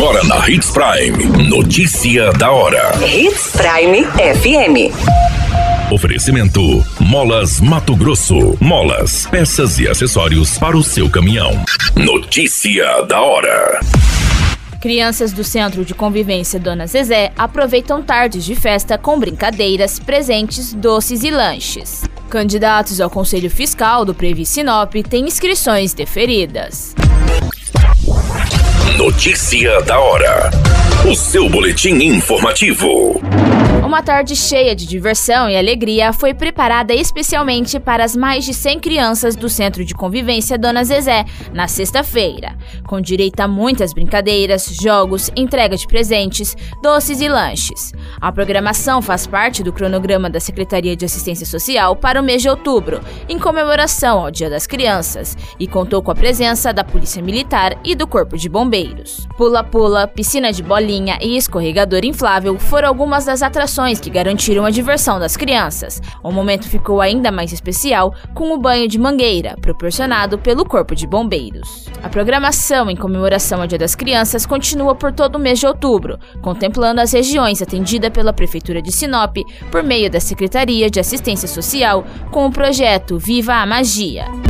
Agora na Hits Prime. Notícia da hora. Hits Prime FM. Oferecimento: Molas Mato Grosso. Molas, peças e acessórios para o seu caminhão. Notícia da hora. Crianças do Centro de Convivência Dona Zezé aproveitam tardes de festa com brincadeiras, presentes, doces e lanches. Candidatos ao Conselho Fiscal do Previ Sinop têm inscrições deferidas. Notícia da hora. O seu boletim informativo. Uma tarde cheia de diversão e alegria foi preparada especialmente para as mais de 100 crianças do Centro de Convivência Dona Zezé na sexta-feira, com direito a muitas brincadeiras, jogos, entrega de presentes, doces e lanches. A programação faz parte do cronograma da Secretaria de Assistência Social para o mês de outubro, em comemoração ao Dia das Crianças, e contou com a presença da Polícia Militar e do Corpo de Bombeiros. Pula-pula, piscina de bolinha e escorregador inflável foram algumas das atrações que garantiram a diversão das crianças. O momento ficou ainda mais especial com o banho de mangueira, proporcionado pelo Corpo de Bombeiros. A programação em comemoração ao Dia das Crianças continua por todo o mês de outubro, contemplando as regiões atendidas pela Prefeitura de Sinop por meio da Secretaria de Assistência Social com o projeto Viva a Magia.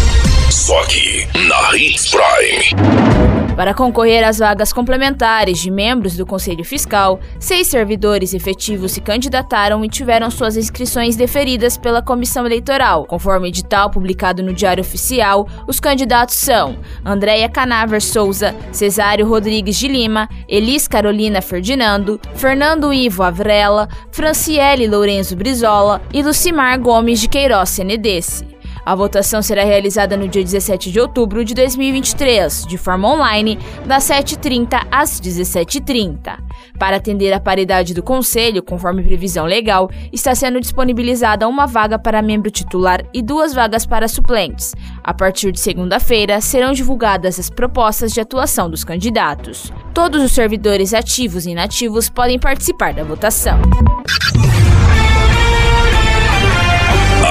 Só aqui na Hits Prime. Para concorrer às vagas complementares de membros do Conselho Fiscal, seis servidores efetivos se candidataram e tiveram suas inscrições deferidas pela Comissão Eleitoral. Conforme edital publicado no Diário Oficial, os candidatos são Andréia Canaver Souza, Cesário Rodrigues de Lima, Elis Carolina Ferdinando, Fernando Ivo Avrela, Franciele Lourenço Brizola e Lucimar Gomes de Queiroz Senedesse. A votação será realizada no dia 17 de outubro de 2023, de forma online, das 7h30 às 17h30. Para atender a paridade do Conselho, conforme previsão legal, está sendo disponibilizada uma vaga para membro titular e duas vagas para suplentes. A partir de segunda-feira, serão divulgadas as propostas de atuação dos candidatos. Todos os servidores ativos e inativos podem participar da votação.